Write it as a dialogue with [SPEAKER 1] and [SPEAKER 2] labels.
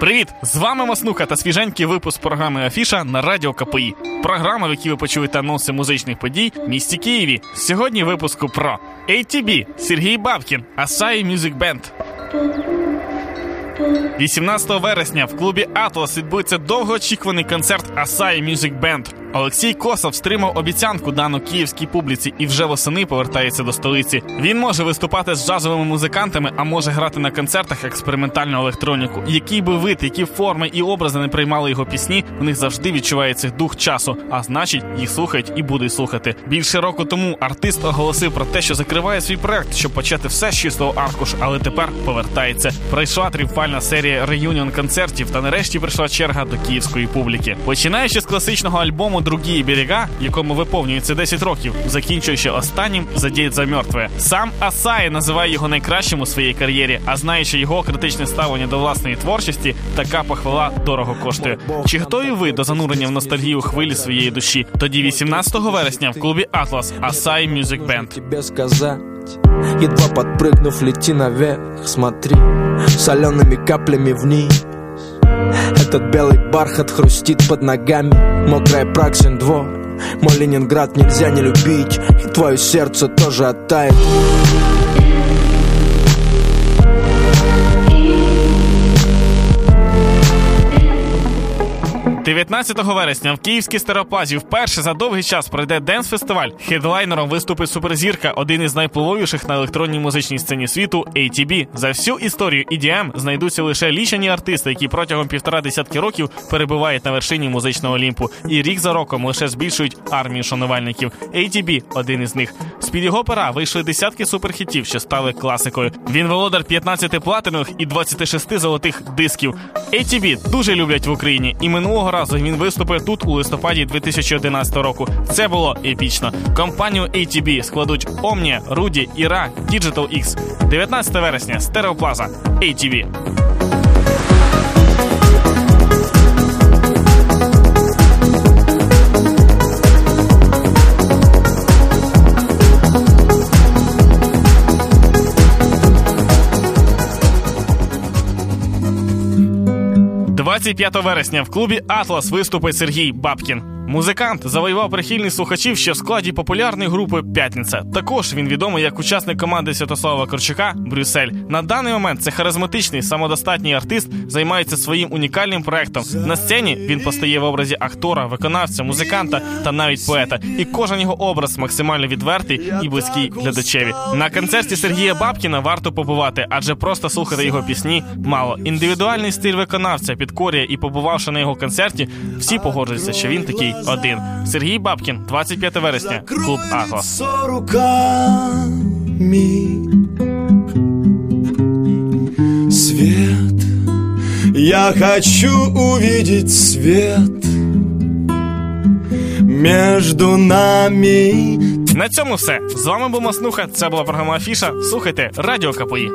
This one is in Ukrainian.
[SPEAKER 1] Привіт! З вами Маснуха та свіженький випуск програми Афіша на радіо КПІ. Програма, в якій ви почуєте анонси музичних подій в місті Києві. Сьогодні випуску про ATB, Сергій Бабкін, Асай Music Band. 18 вересня в клубі Атлас відбудеться довгоочікуваний концерт Асай Music Band. Олексій Косов стримав обіцянку дану київській публіці і вже восени повертається до столиці. Він може виступати з джазовими музикантами, а може грати на концертах експериментальну електроніку. Який би вид, які форми і образи не приймали його пісні, в них завжди відчувається дух часу, а значить, їх слухають і будуть слухати. Більше року тому артист оголосив про те, що закриває свій проект, щоб почати все з чистого аркуш, але тепер повертається. Пройшла тріумфальна серія реюніон концертів, та нарешті прийшла черга до київської публіки. Починаючи з класичного альбому Другі берега, якому виповнюється 10 років, закінчуючи останнім «Задіть за мертве. Сам Асай називає його найкращим у своїй кар'єрі, а знаючи його критичне ставлення до власної творчості, така похвала дорого коштує. Чи готові ви до занурення в ностальгію хвилі своєї душі? Тоді 18 вересня в клубі Атлас Асай
[SPEAKER 2] тебе сказать Едва подпрыгнув, лети наверх Смотри, солеными каплями вниз Этот белый бархат хрустит под ногами. Мокрая Праксин двор. Мой Ленинград нельзя не любить. И твое сердце тоже оттает
[SPEAKER 1] 19 вересня в Київській стереоплазі вперше за довгий час пройде денс-фестиваль. Хедлайнером виступить суперзірка, один із найвпливовіших на електронній музичній сцені світу ATB. За всю історію EDM знайдуться лише лічені артисти, які протягом півтора десятки років перебувають на вершині музичного олімпу. І рік за роком лише збільшують армію шанувальників. ATB – один із них. З під його пера вийшли десятки суперхітів, що стали класикою. Він володар 15 платинових і 26 золотих дисків. ATB дуже люблять в Україні і минулого разу він виступив тут у листопаді 2011 року. Це було епічно. Компанію ATB складуть Omnia, Rudy, Іра, Digital X. 19 вересня, Стереоплаза, ATB. – 25 вересня в клубі Атлас виступить Сергій Бабкін. Музикант завоював прихильність слухачів ще в складі популярної групи П'ятниця. Також він відомий як учасник команди Святослава Корчака Брюссель. На даний момент це харизматичний самодостатній артист, займається своїм унікальним проектом. На сцені він постає в образі актора, виконавця, музиканта та навіть поета. І кожен його образ максимально відвертий і близький глядачеві. На концерті Сергія Бабкіна варто побувати, адже просто слухати його пісні мало. Індивідуальний стиль виконавця підкорює і побувавши на його концерті, всі погоджуються, що він такий один. Сергій Бабкін, 25 вересня, клуб Атлас.
[SPEAKER 3] Свет Я хочу увидеть свет Между нами
[SPEAKER 1] На цьому все. З вами був Маснуха. Це була програма Афіша. Слухайте Радіо КПІ.